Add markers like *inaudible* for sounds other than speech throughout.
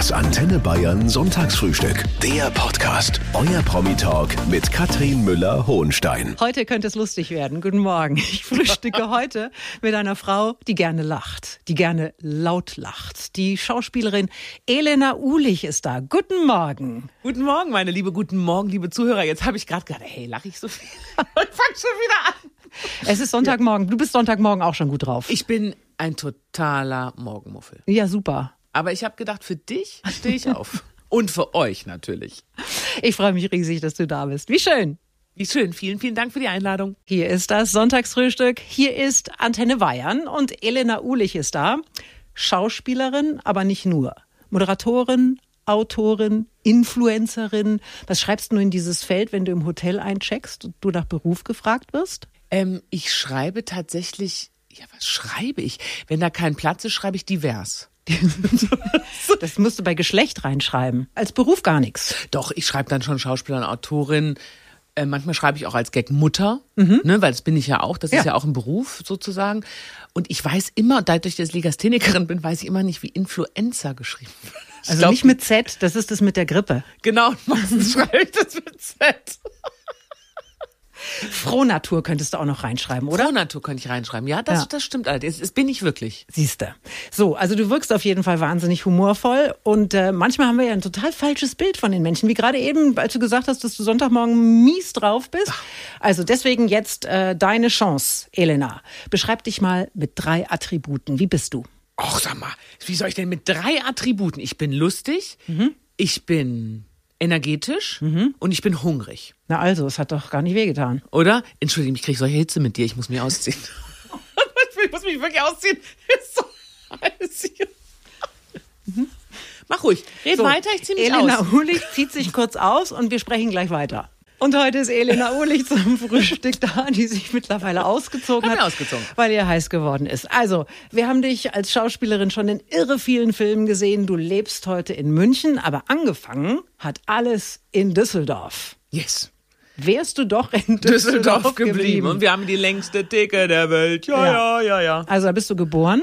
Das Antenne Bayern Sonntagsfrühstück. Der Podcast. Euer Promi-Talk mit Katrin Müller-Hohenstein. Heute könnte es lustig werden. Guten Morgen. Ich frühstücke *laughs* heute mit einer Frau, die gerne lacht, die gerne laut lacht. Die Schauspielerin Elena Uhlich ist da. Guten Morgen. Guten Morgen, meine Liebe, guten Morgen, liebe Zuhörer. Jetzt habe ich gerade gedacht, hey, lache ich so viel? *laughs* ich fang schon wieder an. Es ist Sonntagmorgen. Du bist Sonntagmorgen auch schon gut drauf. Ich bin ein totaler Morgenmuffel. ja, super. Aber ich habe gedacht, für dich stehe ich auf. *laughs* Und für euch natürlich. Ich freue mich riesig, dass du da bist. Wie schön. Wie schön. Vielen, vielen Dank für die Einladung. Hier ist das Sonntagsfrühstück. Hier ist Antenne Bayern und Elena Uhlich ist da. Schauspielerin, aber nicht nur. Moderatorin, Autorin, Influencerin. Was schreibst du in dieses Feld, wenn du im Hotel eincheckst und du nach Beruf gefragt wirst? Ähm, ich schreibe tatsächlich, ja, was schreibe ich? Wenn da kein Platz ist, schreibe ich divers. Das musst du bei Geschlecht reinschreiben. Als Beruf gar nichts. Doch, ich schreibe dann schon Schauspielerin, Autorin. Äh, manchmal schreibe ich auch als Gag Mutter, ne, weil das bin ich ja auch. Das Ja. ist ja auch ein Beruf sozusagen. Und ich weiß immer, dadurch, dass ich Legasthenikerin bin, weiß ich immer nicht, wie Influencer geschrieben wird. Also glaub, nicht mit Z, das ist das mit der Grippe. Genau, *laughs* meistens schreibe ich das mit Z. Frohnatur könntest du auch noch reinschreiben, oder? Oder Natur könnte ich reinschreiben. Ja, das, Ja. das stimmt allerdings. Das bin ich wirklich. Siehste. So, also du wirkst auf jeden Fall wahnsinnig humorvoll und äh, manchmal haben wir ja ein total falsches Bild von den Menschen, wie gerade eben, als du gesagt hast, dass du Sonntagmorgen mies drauf bist. Also deswegen jetzt äh, deine Chance, Elena. Beschreib dich mal mit drei Attributen. Wie bist du? Och, sag mal, wie soll ich denn mit drei Attributen? Ich bin lustig, ich bin energetisch und ich bin hungrig. Na also, es hat doch gar nicht wehgetan. Oder? Entschuldigung, ich kriege solche Hitze mit dir. Ich muss mich ausziehen. *laughs* ich muss mich wirklich ausziehen. Ist so heiß hier. Mach ruhig. Red So, weiter, ich zieh mich Elena aus. Uhlich zieht sich kurz aus und wir sprechen gleich weiter. Und heute ist Elena Uhlich zum Frühstück da, die sich mittlerweile ausgezogen hat, ausgezogen. weil ihr heiß geworden ist. Also, wir haben dich als Schauspielerin schon in irre vielen Filmen gesehen. Du lebst heute in München, aber angefangen hat alles in Düsseldorf. Yes. Wärst du doch in Düsseldorf, Düsseldorf geblieben. geblieben. Und wir haben die längste Theke der Welt. Ja, ja, ja, ja. Also da bist du geboren.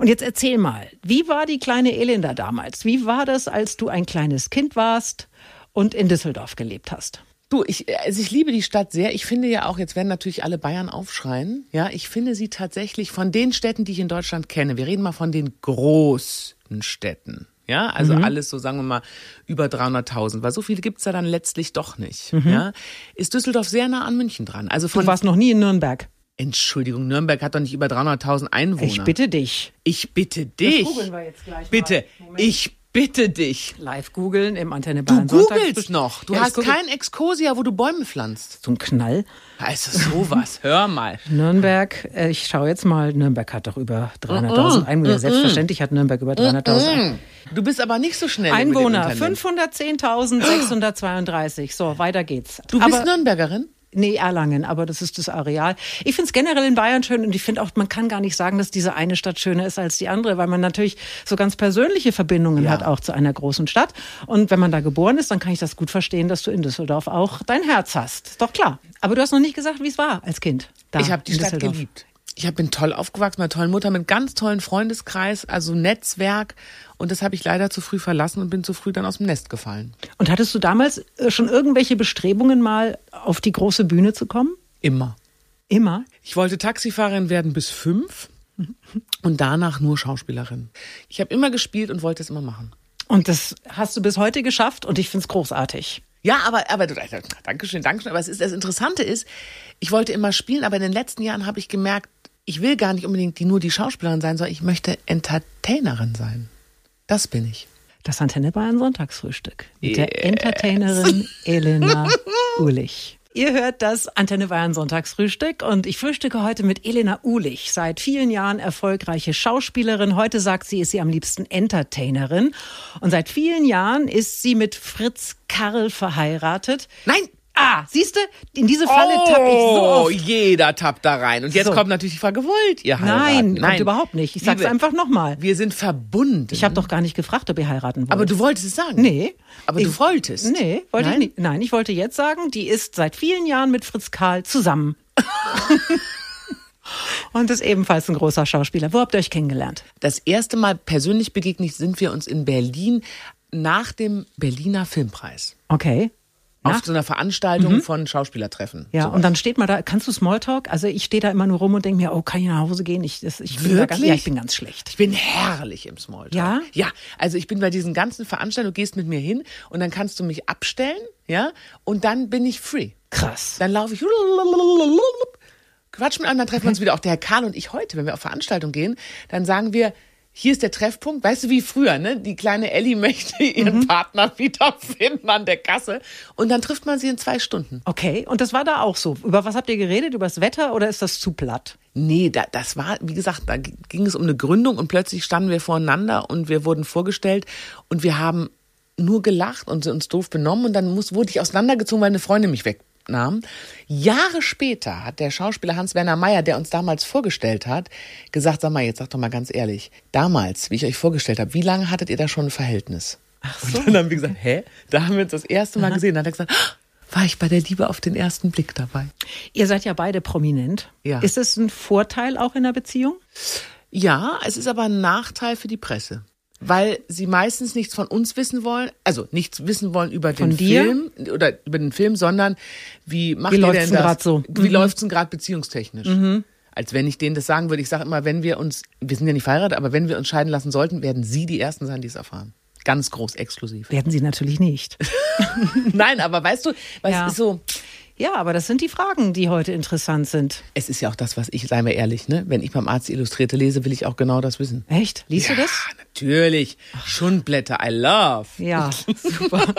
Und jetzt erzähl mal, wie war die kleine Elenda damals? Wie war das, als du ein kleines Kind warst und in Düsseldorf gelebt hast? Du, ich, also ich liebe die Stadt sehr. Ich finde ja auch, jetzt werden natürlich alle Bayern aufschreien. Ja, ich finde sie tatsächlich von den Städten, die ich in Deutschland kenne. Wir reden mal von den großen Städten. Ja, also alles so, sagen wir mal, über 300.000, weil so viele gibt's ja dann letztlich doch nicht. Ja, ist Düsseldorf sehr nah an München dran. Also Du von, warst noch nie in Nürnberg. Entschuldigung, Nürnberg hat doch nicht über 300.000 Einwohner. Ich bitte dich. Ich bitte dich. googeln wir jetzt gleich. Bitte, Moment. ich bitte dich. Live googeln im Antenne Du Bayern googelst noch. Du ja, hast google- kein Exkursia, wo du Bäume pflanzt. So ein Knall. Also sowas, hör mal. Nürnberg, äh, ich schaue jetzt mal, Nürnberg hat doch über 300.000 Einwohner. Selbstverständlich hat Nürnberg über 300.000 Du bist aber nicht so schnell Einwohner. mit dem Internet. 510.632. So, weiter geht's. Du bist Aber- Nürnbergerin? Nee, Erlangen, aber das ist das Areal. Ich finde es generell in Bayern schön und ich finde auch, man kann gar nicht sagen, dass diese eine Stadt schöner ist als die andere, weil man natürlich so ganz persönliche Verbindungen Ja. hat auch zu einer großen Stadt. Und wenn man da geboren ist, dann kann ich das gut verstehen, dass du in Düsseldorf auch dein Herz hast. Ist doch klar. Aber du hast noch nicht gesagt, wie es war als Kind. Da ich habe die Stadt Düsseldorf. geliebt. Ich bin toll aufgewachsen, mit einer tollen Mutter, mit einem ganz tollen Freundeskreis, also Netzwerk. Und das habe ich leider zu früh verlassen und bin zu früh dann aus dem Nest gefallen. Und hattest du damals äh, schon irgendwelche Bestrebungen, mal auf die große Bühne zu kommen? Immer. Immer? Ich wollte Taxifahrerin werden bis fünf und danach nur Schauspielerin. Ich habe immer gespielt und wollte es immer machen. Und das hast du bis heute geschafft und ich finde es großartig. Ja, aber, aber, du- Dankeschön, Dankeschön. Aber es ist, das Interessante ist, ich wollte immer spielen, aber in den letzten Jahren habe ich gemerkt, ich will gar nicht unbedingt die, nur die Schauspielerin sein, sondern ich möchte Entertainerin sein. Das bin ich. Das Antenne Bayern Sonntagsfrühstück mit der Yes. Entertainerin Elena *laughs* Uhlich. Ihr hört das Antenne Bayern Sonntagsfrühstück und ich frühstücke heute mit Elena Uhlich, seit vielen Jahren erfolgreiche Schauspielerin. Heute sagt sie, ist sie am liebsten Entertainerin und seit vielen Jahren ist sie mit Fritz Karl verheiratet. Nein! Ah, siehst du, in diese Falle tapp ich so Oh, oft. jeder tappt da rein. Und jetzt So. kommt natürlich die Frage, wollt ihr heiraten? Nein, kommt überhaupt nicht. Ich sag's Liebe, einfach nochmal. Wir sind verbunden. Ich habe doch gar nicht gefragt, ob ihr heiraten wollt. aber du wolltest es sagen. Nee. Aber du Ich- wolltest. Nee, wollte Nein? ich nicht. Nein, ich wollte jetzt sagen, die ist seit vielen Jahren mit Fritz Karl zusammen. *laughs* Und ist ebenfalls ein großer Schauspieler. Wo habt ihr euch kennengelernt? Das erste Mal persönlich begegnet sind wir uns in Berlin nach dem Berliner Filmpreis. Okay. Auf so einer Veranstaltung von Schauspielertreffen. Ja, So. und dann steht man da, kannst du Smalltalk? Also ich stehe da immer nur rum und denke mir, oh, kann ich nach Hause gehen? Ich, das, ich bin da ganz, Wirklich? ja, ich bin ganz schlecht. Ich bin herrlich im Smalltalk. Ja? Ja, also ich bin bei diesen ganzen Veranstaltungen, du gehst mit mir hin und dann kannst du mich abstellen, ja, und dann bin ich free. Krass. Dann laufe ich, quatsch mit anderen, dann treffen wir uns wieder. Auch der Herr Karl und ich heute, wenn wir auf Veranstaltungen gehen, dann sagen wir, hier ist der Treffpunkt. Weißt du, wie früher, ne? Die kleine Ellie *laughs* möchte ihren Partner wiederfinden an der Kasse. Und dann trifft man sie in zwei Stunden. Okay, und das war da auch so. Über was habt ihr geredet? Über das Wetter oder ist das zu platt? Nee, da, das war, wie gesagt, da ging es um eine Gründung und plötzlich standen wir voreinander und wir wurden vorgestellt und wir haben nur gelacht und uns doof benommen und dann muss, wurde ich auseinandergezogen, weil eine Freundin mich wegnahm. Jahre später hat der Schauspieler Hans-Werner Meyer, der uns damals vorgestellt hat, gesagt, sag mal, jetzt sag doch mal ganz ehrlich, damals, wie ich euch vorgestellt habe, wie lange hattet ihr da schon ein Verhältnis? Ach so. Und dann haben wir gesagt, hä? Da haben wir uns das erste Mal gesehen. Dann hat er gesagt, "Ah, war ich bei der Liebe auf den ersten Blick dabei. Ihr seid ja beide prominent. Ja. Ist es ein Vorteil auch in der Beziehung? Ja, es ist aber ein Nachteil für die Presse. Weil sie meistens nichts von uns wissen wollen, also nichts wissen wollen über Von den dir? Film oder über den Film, sondern wie macht Wie ihr denn das? so? Wie läuft's denn gerade beziehungstechnisch? Als wenn ich denen das sagen würde. Ich sage immer, wenn wir uns, wir sind ja nicht verheiratet, aber wenn wir uns scheiden lassen sollten, werden sie die Ersten sein, die es erfahren. Ganz groß, exklusiv. Werden sie natürlich nicht. *laughs* Nein, aber weißt du, was Ja. ist so, Ja, aber das sind die Fragen, die heute interessant sind. es ist ja auch das, was ich, seien wir ehrlich, ne? Wenn ich beim Arzt die Illustrierte lese, will ich auch genau das wissen. Echt? Liest ja, du das? natürlich. Schundblätter, I love. Ja, *laughs* super.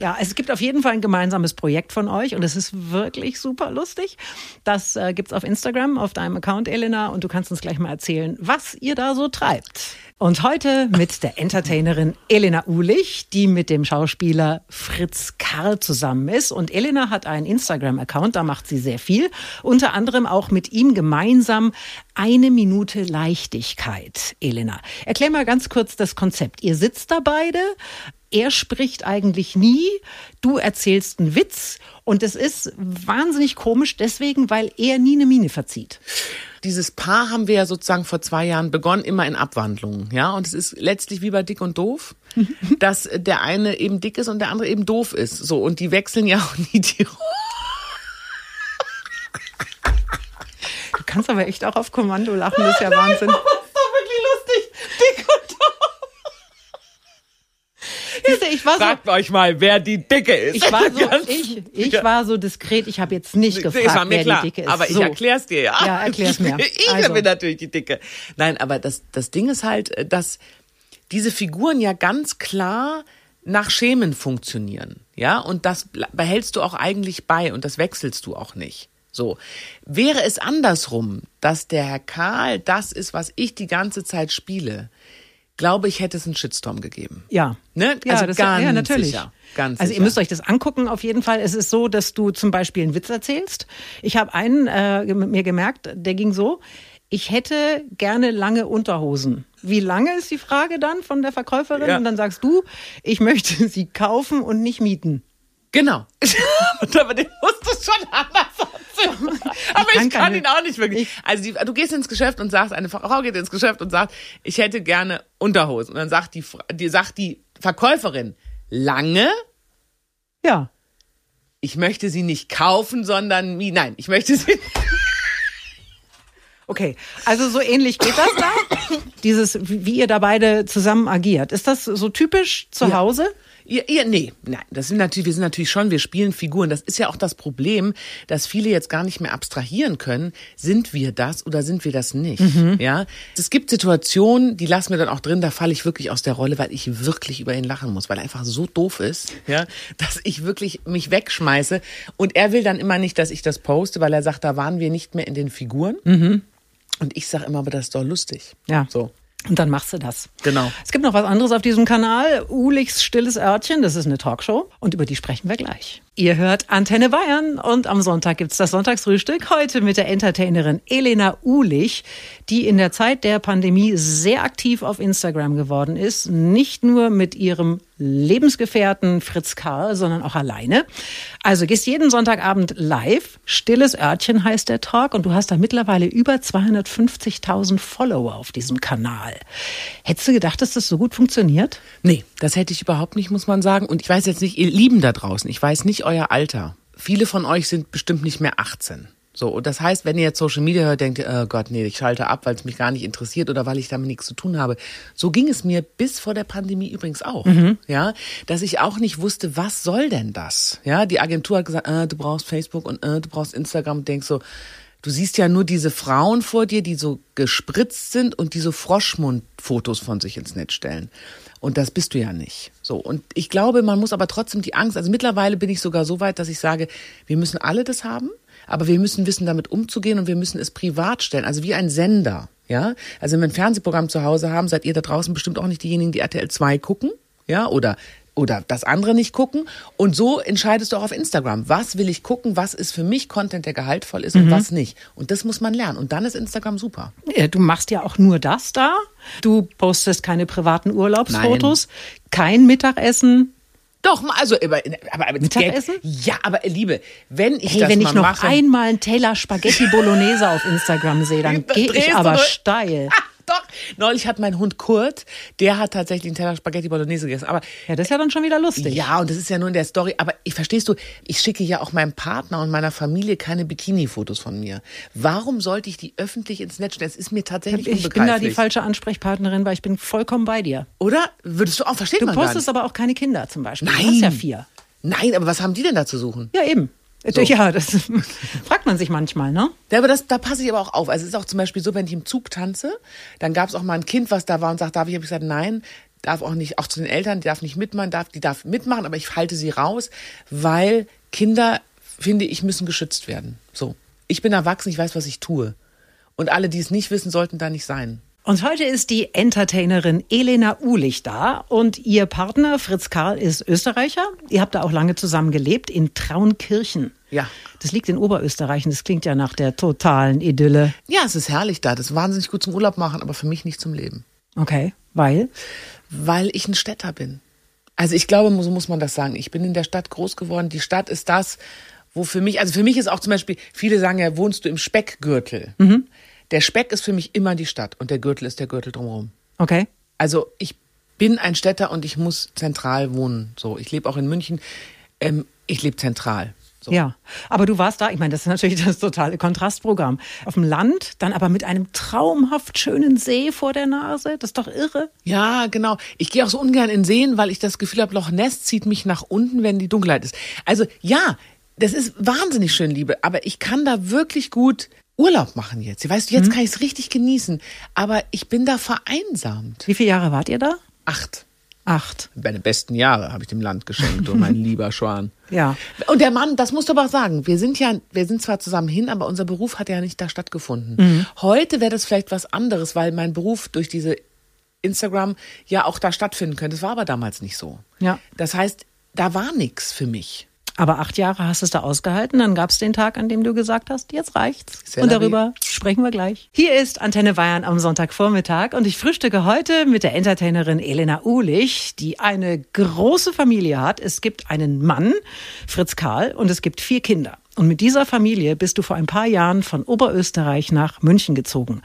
ja, es gibt auf jeden Fall ein gemeinsames Projekt von euch und es ist wirklich super lustig. Das äh, gibt's auf Instagram, auf deinem Account, Elena, und du kannst uns gleich mal erzählen, was ihr da so treibt. Und heute mit der Entertainerin Elena Uhlich, die mit dem Schauspieler Fritz Karl zusammen ist. Und Elena hat einen Instagram-Account, da macht sie sehr viel. Unter anderem auch mit ihm gemeinsam eine Minute Leichtigkeit. Elena, erklär mal ganz kurz das Konzept. Ihr sitzt da beide, er spricht eigentlich nie, du erzählst einen Witz und es ist wahnsinnig komisch deswegen, weil er nie eine Miene verzieht. Dieses Paar haben wir ja sozusagen vor zwei Jahren begonnen, immer in Abwandlungen, ja. Und es ist letztlich wie bei Dick und Doof, *laughs* dass der eine eben dick ist und der andere eben doof ist. So, und die wechseln ja auch nie die Rollen. Du kannst aber echt auch auf Kommando lachen, das ist ja Wahnsinn. *laughs* Das ist doch wirklich lustig. Dick und doof. Siehst du, ich war so, Fragt euch mal, wer die Dicke ist. ich war *laughs* so, ich, ich war so diskret, ich habe jetzt nicht gefragt, war mir wer klar, die Dicke ist. aber ich so. erklär's dir, ja. Ja, erklär's mir. *laughs* Ich Also. bin natürlich die Dicke. Nein, aber das, das Ding ist halt, äh, dass diese Figuren ja ganz klar nach Schemen funktionieren, ja, und das behältst du auch eigentlich bei und das wechselst du auch nicht. So. Wäre es andersrum, dass der Herr Karl das ist, was ich die ganze Zeit spiele, glaube ich, hätte es einen Shitstorm gegeben. Ja. Ne? Ja, Also das, ganz ja, natürlich. sicher. Ganz also ihr sicher. müsst euch das angucken auf jeden Fall. Es ist so, dass du zum Beispiel einen Witz erzählst. Ich habe einen äh, mir gemerkt, der ging so. Ich hätte gerne lange Unterhosen. Wie lange ist die Frage dann von der Verkäuferin? Ja. Und dann sagst du, ich möchte *laughs* sie kaufen und nicht mieten. Genau. *laughs* aber den musst du schon anders erzählen. Aber kann ich kann ihn auch nicht wirklich. Also die, du gehst ins Geschäft und sagst, eine Frau geht ins Geschäft und sagt, ich hätte gerne Unterhosen. Und dann sagt die, die, sagt die Verkäuferin, lange, Ja. ich möchte sie nicht kaufen, sondern, nein, ich möchte sie, *laughs* Okay, also so ähnlich geht das da. Dieses, wie ihr da beide zusammen agiert. Ist das so typisch zu Ja. Hause? Ihr, ihr, nee, nein, das sind natürlich, wir sind natürlich schon, wir spielen Figuren. Das ist ja auch das Problem, dass viele jetzt gar nicht mehr abstrahieren können. Sind wir das oder sind wir das nicht? Ja, es gibt Situationen, die lassen wir dann auch drin. Da falle ich wirklich aus der Rolle, weil ich wirklich über ihn lachen muss, weil er einfach so doof ist, ja, dass ich wirklich mich wegschmeiße. Und er will dann immer nicht, dass ich das poste, weil er sagt, da waren wir nicht mehr in den Figuren. Und ich sage immer, aber das ist doch lustig. Ja. So. Und dann machst du das. Genau. Es gibt noch was anderes auf diesem Kanal. Ulichs Stilles Örtchen, das ist eine Talkshow. Und über die sprechen wir gleich. Ihr hört Antenne Bayern und am Sonntag gibt's das Sonntagsfrühstück. Heute mit der Entertainerin Elena Uhlich, die in der Zeit der Pandemie sehr aktiv auf Instagram geworden ist. Nicht nur mit ihrem Lebensgefährten Fritz Karl, sondern auch alleine. Also gehst jeden Sonntagabend live. Stilles Örtchen heißt der Talk und du hast da mittlerweile über 250.000 Follower auf diesem Kanal. Hättest du gedacht, dass das so gut funktioniert? Nee, das hätte ich überhaupt nicht, muss man sagen. Und ich weiß jetzt nicht, ihr Lieben da draußen, ich weiß nicht euer Alter. Viele von euch sind bestimmt nicht mehr 18. So, und das heißt, wenn ihr jetzt Social Media hört, denkt ihr, oh Gott, nee, ich schalte ab, weil es mich gar nicht interessiert oder weil ich damit nichts zu tun habe. So ging es mir bis vor der Pandemie übrigens auch. Mhm. Ja, dass ich auch nicht wusste, was soll denn das? Ja, die Agentur hat gesagt, äh, du brauchst Facebook und äh, du brauchst Instagram und denkst so, du siehst ja nur diese Frauen vor dir, die so gespritzt sind und die so Froschmundfotos von sich ins Netz stellen. Und das bist du ja nicht. So. Und ich glaube, man muss aber trotzdem die Angst, also mittlerweile bin ich sogar so weit, dass ich sage, wir müssen alle das haben aber wir müssen wissen, damit umzugehen und wir müssen es privat stellen, also wie ein Sender. Ja, also wenn wir ein Fernsehprogramm zu Hause haben, seid ihr da draußen bestimmt auch nicht diejenigen, die RTL 2 gucken, ja, oder oder das andere nicht gucken. Und so entscheidest du auch auf Instagram. Was will ich gucken? Was ist für mich Content, der gehaltvoll ist und mhm. was nicht? Und das muss man lernen. Und dann ist Instagram super. Ja, du machst ja auch nur das da. Du postest keine privaten Urlaubsfotos, Nein. kein Mittagessen, doch, also, aber, aber, aber Mittagessen? Ja, aber Liebe, wenn ich hey, das wenn ich noch mache, einmal einen Taylor Spaghetti Bolognese auf Instagram sehe, dann *laughs* gehe ich aber steil. *laughs* Doch, neulich hat mein Hund Kurt, der hat tatsächlich einen Teller Spaghetti Bolognese gegessen. Aber ja, das ist ja dann schon wieder lustig. Ja, und das ist ja nur in der Story. Aber ich verstehst du, ich schicke ja auch meinem Partner und meiner Familie keine Bikini-Fotos von mir. Warum sollte ich die öffentlich ins Netz stellen? Das ist mir tatsächlich Ich bin da die falsche Ansprechpartnerin, weil ich bin vollkommen bei dir. Oder? Würdest du auch verstehen? Du postest aber auch keine Kinder zum Beispiel. Nein. Du hast ja vier. Nein, aber was haben die denn da zu suchen? Ja, eben. So. *laughs* Ja, das fragt man sich manchmal, ne? Ja, aber das, da passe ich aber auch auf. Also es ist auch zum Beispiel so, wenn ich im Zug tanze, dann gab es auch mal ein Kind, was da war und sagt, darf ich? Habe ich gesagt, nein, darf auch nicht, auch zu den Eltern, die darf nicht mitmachen, darf, die darf mitmachen, aber ich halte sie raus, weil Kinder, finde ich, müssen geschützt werden. So. Ich bin erwachsen, ich weiß, was ich tue. Und alle, die es nicht wissen, sollten da nicht sein. Und heute ist die Entertainerin Elena Uhlich da und ihr Partner Fritz Karl ist Österreicher. Ihr habt da auch lange zusammen gelebt in Traunkirchen. Ja. Das liegt in Oberösterreich und das klingt ja nach der totalen Idylle. Ja, es ist herrlich da. Das ist wahnsinnig gut zum Urlaub machen, aber für mich nicht zum Leben. Okay, weil? Weil ich ein Städter bin. Also ich glaube, so muss man das sagen. Ich bin in der Stadt groß geworden. Die Stadt ist das, wo für mich, also für mich ist auch zum Beispiel, viele sagen ja, wohnst du im Speckgürtel. Mhm. Der Speck ist für mich immer die Stadt und der Gürtel ist der Gürtel drumherum. Okay. Also ich bin ein Städter und ich muss zentral wohnen. So, ich lebe auch in München. Ähm, ich lebe zentral. So. Ja, aber du warst da, ich meine, das ist natürlich das totale Kontrastprogramm. Auf dem Land, dann aber mit einem traumhaft schönen See vor der Nase, das ist doch irre. Ja, genau. Ich gehe auch so ungern in Seen, weil ich das Gefühl habe, Loch Ness zieht mich nach unten, wenn die Dunkelheit ist. Also ja, das ist wahnsinnig schön, Liebe, aber ich kann da wirklich gut Urlaub machen jetzt. Weißt du, jetzt mhm. kann ich es richtig genießen. Aber ich bin da vereinsamt. Wie viele Jahre wart ihr da? Acht. Acht. Meine besten Jahre habe ich dem Land geschenkt, und mein *laughs* lieber Schwan. Ja. Und der Mann, das musst du aber auch sagen, wir sind ja, wir sind zwar zusammen hin, aber unser Beruf hat ja nicht da stattgefunden. Mhm. Heute wäre das vielleicht was anderes, weil mein Beruf durch diese Instagram ja auch da stattfinden könnte. Das war aber damals nicht so. Ja. Das heißt, da war nichts für mich. Aber acht Jahre hast du es da ausgehalten. Dann gab es den Tag, an dem du gesagt hast, jetzt reicht's. Sehr und darüber sprechen wir gleich. Hier ist Antenne Bayern am Sonntagvormittag und ich frühstücke heute mit der Entertainerin Elena Uhlich, die eine große Familie hat. Es gibt einen Mann, Fritz Karl, und es gibt vier Kinder. Und mit dieser Familie bist du vor ein paar Jahren von Oberösterreich nach München gezogen.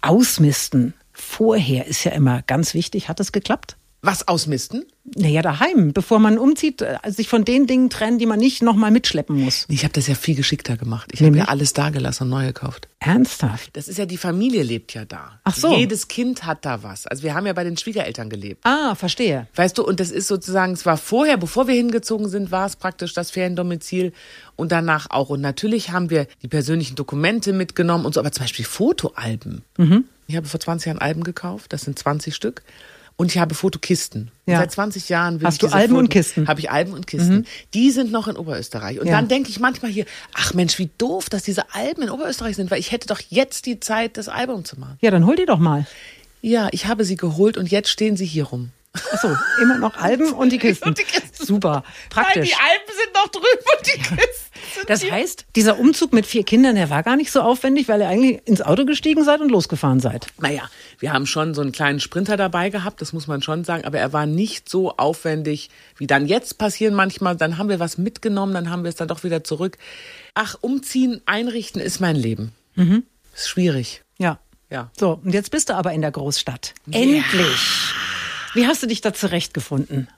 Ausmisten vorher ist ja immer ganz wichtig. Hat es geklappt? Was ausmisten? Naja, daheim, bevor man umzieht, äh, sich von den Dingen trennen, die man nicht nochmal mitschleppen muss. Ich habe das ja viel geschickter gemacht. Ich habe ja alles da gelassen und neu gekauft. Ernsthaft? Das ist ja, die Familie lebt ja da. Ach so. Jedes Kind hat da was. Also wir haben ja bei den Schwiegereltern gelebt. Ah, verstehe. Weißt du, und das ist sozusagen, es war vorher, bevor wir hingezogen sind, war es praktisch das Feriendomizil und danach auch. Und natürlich haben wir die persönlichen Dokumente mitgenommen und so, aber zum Beispiel Fotoalben. Mhm. Ich habe vor 20 Jahren Alben gekauft, das sind 20 Stück. Und ich habe Fotokisten. Ja. Seit 20 Jahren will Hast du Alben Foto, und Kisten? Habe ich Alben und Kisten. Mhm. Die sind noch in Oberösterreich. Und ja. dann denke ich manchmal hier, ach Mensch, wie doof, dass diese Alben in Oberösterreich sind, weil ich hätte doch jetzt die Zeit, das Album zu machen. Ja, dann hol die doch mal. Ja, ich habe sie geholt und jetzt stehen sie hier rum. Achso, immer noch Alben und die Kisten. *laughs* Und die Kisten. Super, praktisch. Nein, die Alpen sind noch drüben und die Kisten Das heißt, dieser Umzug mit vier Kindern, der war gar nicht so aufwendig, weil ihr eigentlich ins Auto gestiegen seid und losgefahren seid. Naja, wir haben schon so einen kleinen Sprinter dabei gehabt, das muss man schon sagen, aber er war nicht so aufwendig, wie dann jetzt passieren manchmal. Dann haben wir was mitgenommen, dann haben wir es dann doch wieder zurück. Ach, umziehen, einrichten ist mein Leben. Mhm. Ist schwierig. Ja. Ja. So, und jetzt bist du aber in der Großstadt. Endlich. Wie hast du dich da zurechtgefunden?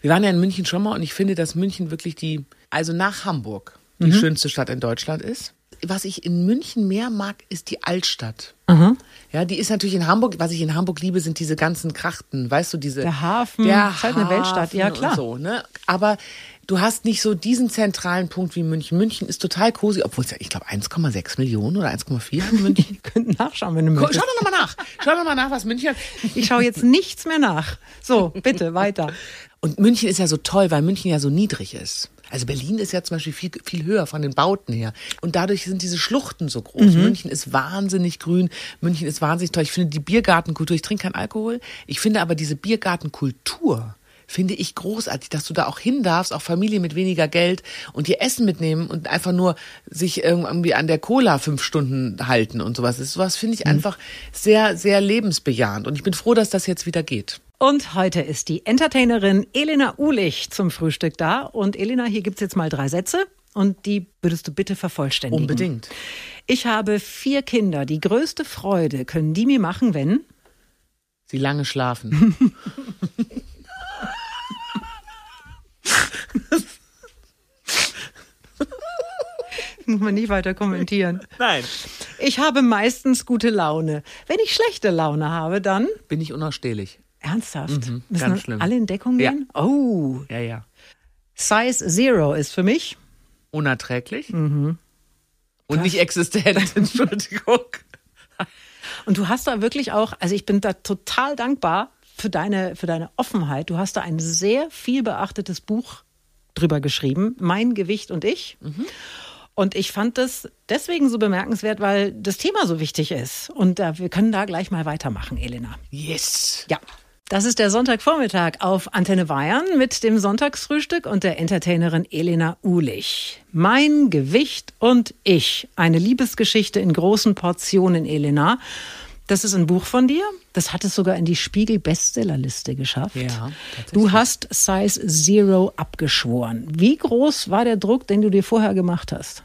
Wir waren ja in München schon mal und ich finde, dass München wirklich die, also nach Hamburg, die Mhm. schönste Stadt in Deutschland ist. Was ich in München mehr mag, ist die Altstadt. Ja, die ist natürlich in Hamburg. Was ich in Hamburg liebe, sind diese ganzen Krachten. Weißt du, diese. Der Hafen, Der ist halt eine Weltstadt. Ja, Hafen klar. So, ne? Aber du hast nicht so diesen zentralen Punkt wie München. München ist total cozy, obwohl es ja, ich glaube, 1,6 Millionen oder 1,4 hat München. *laughs* Wir könnten nachschauen, wenn du möchtest. Schau doch nochmal nach. Schau doch mal nach, was München hat. Ich schaue jetzt nichts mehr nach. So, bitte, weiter. Und München ist ja so toll, weil München ja so niedrig ist. Also Berlin ist ja zum Beispiel viel, viel höher von den Bauten her. Und dadurch sind diese Schluchten so groß. München ist wahnsinnig grün. München ist wahnsinnig toll. Ich finde die Biergartenkultur, ich trinke keinen Alkohol. Ich finde aber diese Biergartenkultur, finde ich großartig, dass du da auch hin darfst, auch Familie mit weniger Geld und dir Essen mitnehmen und einfach nur sich irgendwie an der Cola fünf Stunden halten und sowas. Das ist sowas finde ich einfach sehr, sehr lebensbejahend. Und ich bin froh, dass das jetzt wieder geht. Und heute ist die Entertainerin Elena Ulich zum Frühstück da. Und Elena, hier gibt's jetzt mal drei Sätze und die würdest du bitte vervollständigen. Unbedingt. Ich habe vier Kinder. Die größte Freude können die mir machen, wenn? Sie lange schlafen. *laughs* *laughs* Muss man nicht weiter kommentieren. *laughs* Nein. Ich habe meistens gute Laune. Wenn ich schlechte Laune habe, dann Bin ich unausstehlich. ernsthaft. Müssen ganz schlimm. alle in Deckung Ja. gehen? Oh, Ja, ja. Size Zero ist für mich. Unerträglich. Und nicht existent, *laughs* Entschuldigung. Und du hast da wirklich auch, also ich bin da total dankbar für deine, für deine Offenheit. Du hast da ein sehr viel beachtetes Buch drüber geschrieben, Mein Gewicht und ich. Und ich fand das deswegen so bemerkenswert, weil das Thema so wichtig ist. Und äh, wir können da gleich mal weitermachen, Elena. Yes. Ja. Das ist der Sonntagvormittag auf Antenne Bayern mit dem Sonntagsfrühstück und der Entertainerin Elena Uhlich. Mein Gewicht und ich. Eine Liebesgeschichte in großen Portionen, Elena. Das ist ein Buch von dir. Das hat es sogar in die Spiegel-Bestsellerliste geschafft. Ja. Du hast Size Zero abgeschworen. Wie groß war der Druck, den du dir vorher gemacht hast?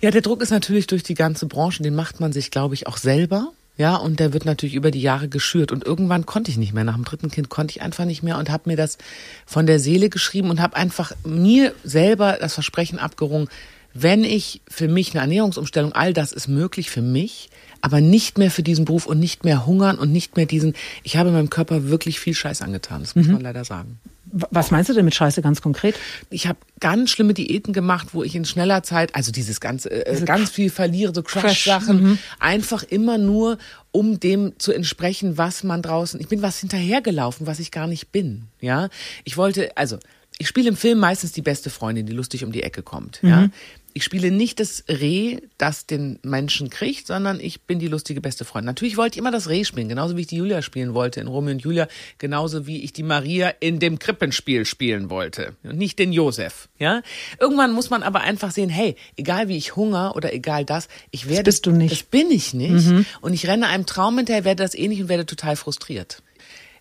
Ja, der Druck ist natürlich durch die ganze Branche, den macht man sich, glaube ich, auch selber. Ja, und der wird natürlich über die Jahre geschürt. Und irgendwann konnte ich nicht mehr. Nach dem dritten Kind konnte ich einfach nicht mehr und habe mir das von der Seele geschrieben und habe einfach mir selber das Versprechen abgerungen, wenn ich für mich eine Ernährungsumstellung, all das ist möglich für mich, aber nicht mehr für diesen Beruf und nicht mehr hungern und nicht mehr diesen, ich habe meinem Körper wirklich viel Scheiß angetan, das muss man leider sagen. Was meinst du denn mit Scheiße ganz konkret? Ich habe ganz schlimme Diäten gemacht, wo ich in schneller Zeit, also dieses ganze, äh, ganz viel verliere, so Crash-Sachen, einfach immer nur, um dem zu entsprechen, was man draußen. Ich bin was hinterhergelaufen, was ich gar nicht bin. Ja, ich wollte, also ich spiele im Film meistens die beste Freundin, die lustig um die Ecke kommt. Ja, ich spiele nicht das Reh, das den Menschen kriegt, sondern ich bin die lustige beste Freundin. Natürlich wollte ich immer das Reh spielen, genauso wie ich die Julia spielen wollte in Romeo und Julia, genauso wie ich die Maria in dem Krippenspiel spielen wollte und nicht den Josef. Ja, irgendwann muss man aber einfach sehen, hey, egal wie ich Hunger oder egal das, ich werde bist du nicht. Das bin ich nicht und ich renne einem Traum hinterher, werde das eh nicht und werde total frustriert.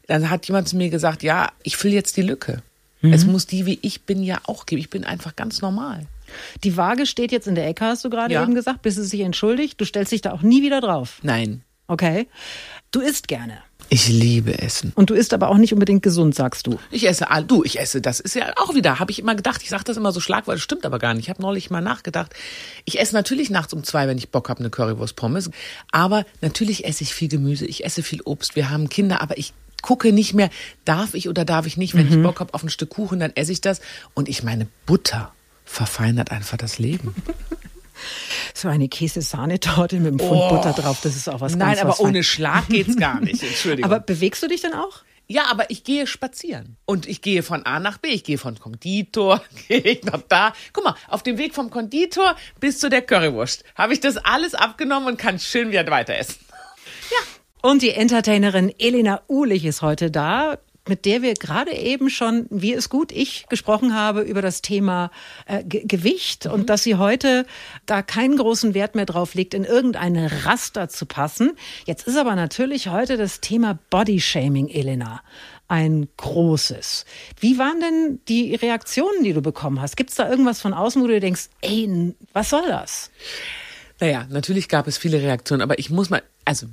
Dann hat jemand zu mir gesagt, ja, ich fülle jetzt die Lücke. Es muss die, wie ich bin, ja auch geben. Ich bin einfach ganz normal. Die Waage steht jetzt in der Ecke, hast du gerade Ja. eben gesagt, bis es sich entschuldigt. Du stellst dich da auch nie wieder drauf. Nein, Okay. Du isst gerne. ich liebe Essen. Und du isst aber auch nicht unbedingt gesund, sagst du. Ich esse, all- du, ich esse, das ist ja auch wieder, habe ich immer gedacht, ich sage das immer so schlagwort, stimmt aber gar nicht. Ich habe neulich mal nachgedacht. Ich esse natürlich nachts um zwei, wenn ich Bock habe, eine Currywurst Pommes. Aber natürlich esse ich viel Gemüse, ich esse viel Obst. Wir haben Kinder, aber ich gucke nicht mehr, darf ich oder darf ich nicht. Wenn ich Bock habe auf ein Stück Kuchen, dann esse ich das. Und ich meine, Butter verfeinert einfach das Leben. *laughs* So eine Käse-Sahnetorte mit einem Pfund Butter drauf, das ist auch was Oh. Nein, ganz aber was ohne. Schlag geht's gar nicht. *laughs* Entschuldigung. Aber bewegst du dich denn auch? Ja, aber ich gehe spazieren. Und ich gehe von A nach B. Ich gehe von Konditor, *laughs* gehe ich nach da. Guck mal, auf dem Weg vom Konditor bis zu der Currywurst habe ich das alles abgenommen und kann schön wieder weiter essen. Und die Entertainerin Elena Uhlich ist heute da. Mit der wir gerade eben schon, wie es gut ich gesprochen habe, über das Thema äh, Gewicht mhm. und dass sie heute da keinen großen Wert mehr drauf legt, in irgendeine Raster zu passen. Jetzt ist aber natürlich heute das Thema Bodyshaming, Elena ein großes. Wie waren denn die Reaktionen, die du bekommen hast? Gibt es da irgendwas von außen, wo du denkst, ey, was soll das? Naja, natürlich gab es viele Reaktionen, aber ich muss mal, also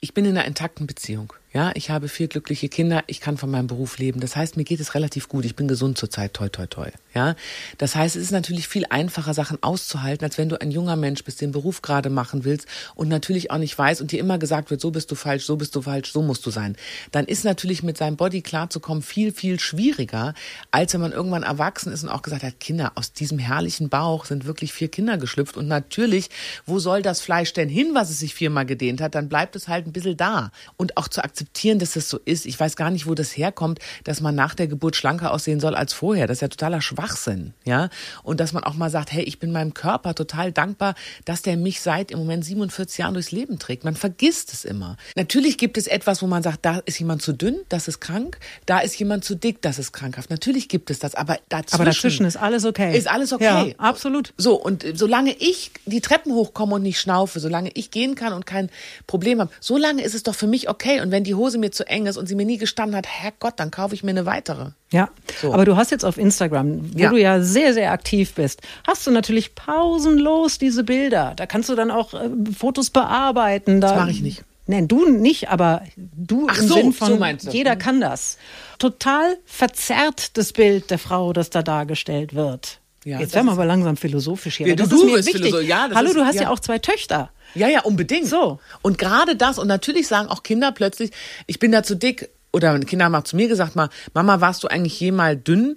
ich bin in einer intakten Beziehung. Ja, ich habe vier glückliche Kinder, ich kann von meinem Beruf leben. Das heißt, mir geht es relativ gut. Ich bin gesund zurzeit, toi, toi, toi. Ja, das heißt, es ist natürlich viel einfacher, Sachen auszuhalten, als wenn du ein junger Mensch bist, den Beruf gerade machen willst und natürlich auch nicht weißt und dir immer gesagt wird, so bist du falsch, so bist du falsch, so musst du sein. Dann ist natürlich mit seinem Body klarzukommen viel, viel schwieriger, als wenn man irgendwann erwachsen ist und auch gesagt hat, Kinder, aus diesem herrlichen Bauch sind wirklich vier Kinder geschlüpft und natürlich, wo soll das Fleisch denn hin, was es sich viermal gedehnt hat? Dann bleibt es halt ein bisschen da. Und auch zu akzeptieren, dass das so ist. Ich weiß gar nicht, wo das herkommt, dass man nach der Geburt schlanker aussehen soll als vorher. Das ist ja totaler Schwachsinn, ja. Und dass man auch mal sagt, hey, ich bin meinem Körper total dankbar, dass der mich seit im Moment 47 Jahren durchs Leben trägt. Man vergisst es immer. Natürlich gibt es etwas, wo man sagt, da ist jemand zu dünn, das ist krank. Da ist jemand zu dick, das ist krankhaft. Natürlich gibt es das, aber dazwischen, aber dazwischen ist alles okay. Ist alles okay. Ja, absolut. So, und solange ich die Treppen hochkomme und nicht schnaufe, solange ich gehen kann und kein Problem habe, solange ist es doch für mich okay. Und wenn die Hose mir zu eng ist und sie mir nie gestanden hat, Herrgott, dann kaufe ich mir eine weitere. Ja, so. aber du hast jetzt auf Instagram, wo ja. du ja sehr, sehr aktiv bist, hast du natürlich pausenlos diese Bilder. Da kannst du dann auch äh, Fotos bearbeiten. Da, das mache ich nicht. Nein, du nicht, aber du Ach im so, Sinn von so jeder kann das. Total verzerrt das Bild der Frau, das da dargestellt wird. Ja, Jetzt werden wir aber langsam philosophisch hier. Ja, du, du bist philosophisch. Ja, Hallo, ist, du hast ja. ja auch zwei Töchter. Ja, ja, unbedingt. So. Und gerade das, und natürlich sagen auch Kinder plötzlich, ich bin da zu dick. Oder Kinder haben auch zu mir gesagt mal, Mama, warst du eigentlich jemals dünn?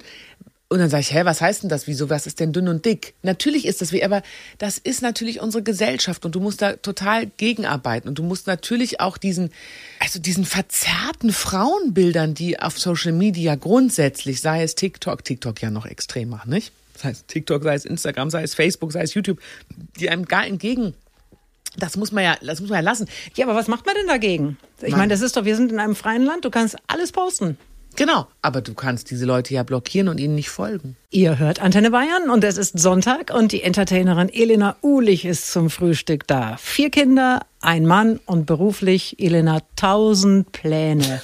Und dann sage ich, hä, was heißt denn das? Wieso, was ist denn dünn und dick? Natürlich ist das wie, aber das ist natürlich unsere Gesellschaft und du musst da total gegenarbeiten und du musst natürlich auch diesen, also diesen verzerrten Frauenbildern, die auf Social Media grundsätzlich, sei es TikTok, TikTok ja noch extremer, nicht? Sei es TikTok, sei es Instagram, sei es Facebook, sei es YouTube, die einem gar entgegen das muss man ja, das muss man ja lassen. Ja, aber was macht man denn dagegen? Ich meine, das ist doch, wir sind in einem freien Land, du kannst alles posten. Genau, aber du kannst diese Leute ja blockieren und ihnen nicht folgen. Ihr hört Antenne Bayern und es ist Sonntag und die Entertainerin Elena Uhlich ist zum Frühstück da. Vier Kinder, ein Mann und beruflich Elena tausend Pläne.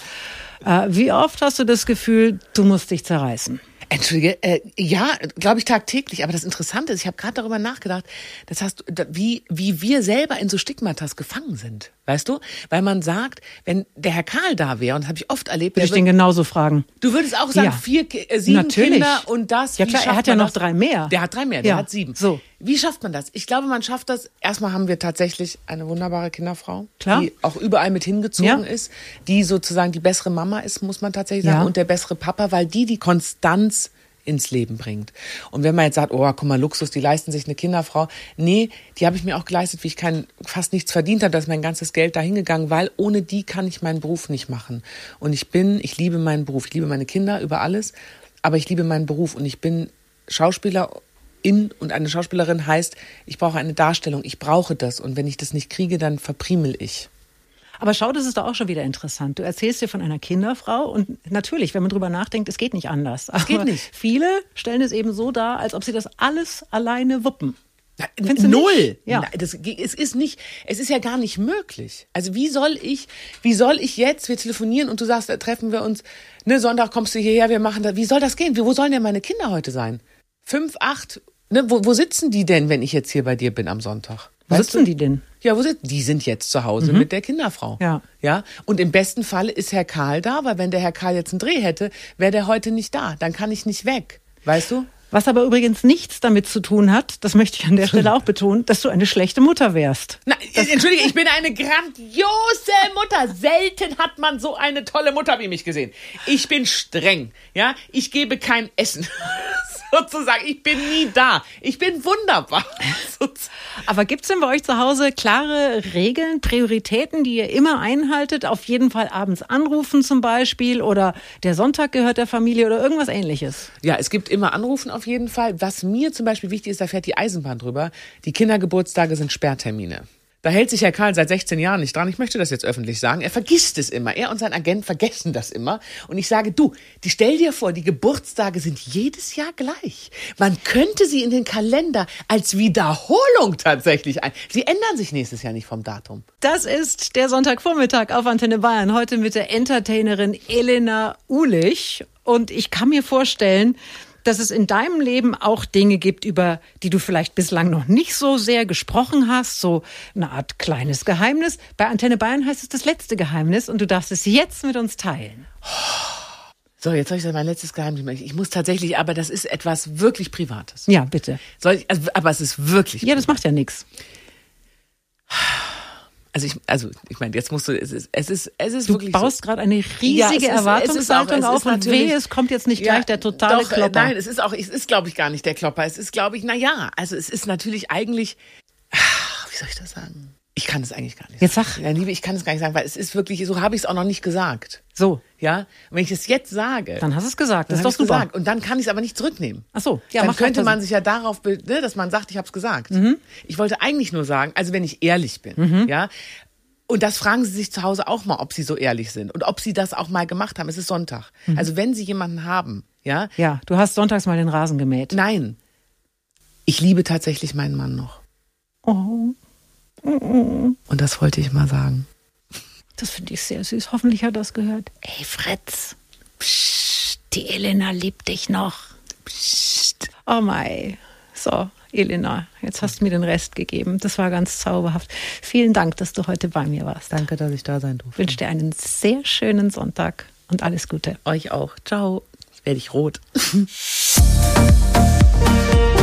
äh, wie oft hast du das Gefühl, du musst dich zerreißen? Entschuldige, äh, ja, glaube ich tagtäglich. Aber das Interessante ist, ich habe gerade darüber nachgedacht, das heißt, wie, wie wir selber in so Stigmatas gefangen sind. Weißt du? Weil man sagt, wenn der Herr Karl da wäre, und das habe ich oft erlebt. Würde ich den genauso fragen. Du würdest auch sagen, ja. vier, äh, sieben Natürlich. Kinder und das. Ja klar, er hat ja noch das? drei mehr. Der hat drei mehr, der hat sieben. So. Wie schafft man das? Ich glaube, man schafft das. Erstmal haben wir tatsächlich eine wunderbare Kinderfrau, Klar. die auch überall mit hingezogen ja. ist, die sozusagen die bessere Mama ist, muss man tatsächlich sagen, ja. und der bessere Papa, weil die die Konstanz ins Leben bringt. Und wenn man jetzt sagt, oh, guck mal, Luxus, die leisten sich eine Kinderfrau. Nee, die habe ich mir auch geleistet, wie ich kein, fast nichts verdient habe, da ist mein ganzes Geld dahingegangen, weil ohne die kann ich meinen Beruf nicht machen. Und ich bin, ich liebe meinen Beruf, ich liebe meine Kinder über alles, aber ich liebe meinen Beruf und ich bin Schauspieler in und eine Schauspielerin heißt, ich brauche eine Darstellung, ich brauche das und wenn ich das nicht kriege, dann verpriemel ich. Aber schau, das ist doch auch schon wieder interessant. Du erzählst dir von einer Kinderfrau und natürlich, wenn man drüber nachdenkt, es geht nicht anders. Es geht nicht. Viele stellen es eben so dar, als ob sie das alles alleine wuppen. Null. Ja. Das, es ist nicht, es ist ja gar nicht möglich. Also wie soll ich, wie soll ich jetzt, wir telefonieren und du sagst, da treffen wir uns, ne, Sonntag kommst du hierher, wir machen das. Wie soll das gehen? Wo sollen denn meine Kinder heute sein? Fünf, acht, Ne, wo, wo sitzen die denn, wenn ich jetzt hier bei dir bin am Sonntag? Wo sitzen du? die denn? Ja, wo sind die sind jetzt zu Hause mhm. mit der Kinderfrau. Ja. Ja. Und im besten Fall ist Herr Karl da, weil wenn der Herr Karl jetzt einen Dreh hätte, wäre der heute nicht da. Dann kann ich nicht weg. Weißt du? Was aber übrigens nichts damit zu tun hat, das möchte ich an der Stelle auch betonen, dass du eine schlechte Mutter wärst. Na, entschuldige, ich bin eine grandiose Mutter. Selten hat man so eine tolle Mutter wie mich gesehen. Ich bin streng, ja. Ich gebe kein Essen. *laughs* sozusagen. Ich bin nie da. Ich bin wunderbar. *laughs* Aber gibt es denn bei euch zu Hause klare Regeln, Prioritäten, die ihr immer einhaltet? Auf jeden Fall abends anrufen zum Beispiel oder der Sonntag gehört der Familie oder irgendwas ähnliches? Ja, es gibt immer Anrufen auf jeden Fall. Was mir zum Beispiel wichtig ist, da fährt die Eisenbahn drüber. Die Kindergeburtstage sind Sperrtermine. Da hält sich Herr Karl seit 16 Jahren nicht dran. Ich möchte das jetzt öffentlich sagen. Er vergisst es immer. Er und sein Agent vergessen das immer. Und ich sage, du, die stell dir vor, die Geburtstage sind jedes Jahr gleich. Man könnte sie in den Kalender als Wiederholung tatsächlich ein. Sie ändern sich nächstes Jahr nicht vom Datum. Das ist der Sonntagvormittag auf Antenne Bayern. Heute mit der Entertainerin Elena Ulich. Und ich kann mir vorstellen, dass es in deinem Leben auch Dinge gibt, über die du vielleicht bislang noch nicht so sehr gesprochen hast, so eine Art kleines Geheimnis. Bei Antenne Bayern heißt es das letzte Geheimnis und du darfst es jetzt mit uns teilen. So, jetzt soll ich mein letztes Geheimnis. Ich muss tatsächlich, aber das ist etwas wirklich Privates. Ja, bitte. Soll ich, also, aber es ist wirklich. Ja, das macht ja nichts. Also ich, also ich meine, jetzt musst du, es ist, es ist, es ist du wirklich. Du baust so. gerade eine riesige ja, ist, Erwartungshaltung auf und weh, es kommt jetzt nicht ja, gleich der totale doch, äh, Klopper. Nein, es ist auch, es ist glaube ich gar nicht der Klopper. Es ist glaube ich, na ja, also es ist natürlich eigentlich, wie soll ich das sagen? Ich kann es eigentlich gar nicht. Jetzt sag. Ja, Liebe, ich kann es gar nicht sagen, weil es ist wirklich, so habe ich es auch noch nicht gesagt. So. Ja. Und wenn ich es jetzt sage. Dann hast du es gesagt. Das ist doch super. Gesagt. Und dann kann ich es aber nicht zurücknehmen. Ach so. Ja, dann könnte man sich ja darauf, ne, dass man sagt, ich habe es gesagt. Mhm. Ich wollte eigentlich nur sagen, also wenn ich ehrlich bin, mhm. ja. Und das fragen Sie sich zu Hause auch mal, ob Sie so ehrlich sind und ob Sie das auch mal gemacht haben. Es ist Sonntag. Mhm. Also wenn Sie jemanden haben, ja. Ja, du hast sonntags mal den Rasen gemäht. Nein. Ich liebe tatsächlich meinen Mann noch. Oh. Und das wollte ich mal sagen. Das finde ich sehr süß. Hoffentlich hat er das gehört. Ey, Fritz. Psst, die Elena liebt dich noch. Psst. Oh mei. So, Elena, jetzt hast du mir den Rest gegeben. Das war ganz zauberhaft. Vielen Dank, dass du heute bei mir warst. Danke, dass ich da sein durfte. Ich wünsche dir einen sehr schönen Sonntag und alles Gute. Euch auch. Ciao. Jetzt werde ich rot. *laughs*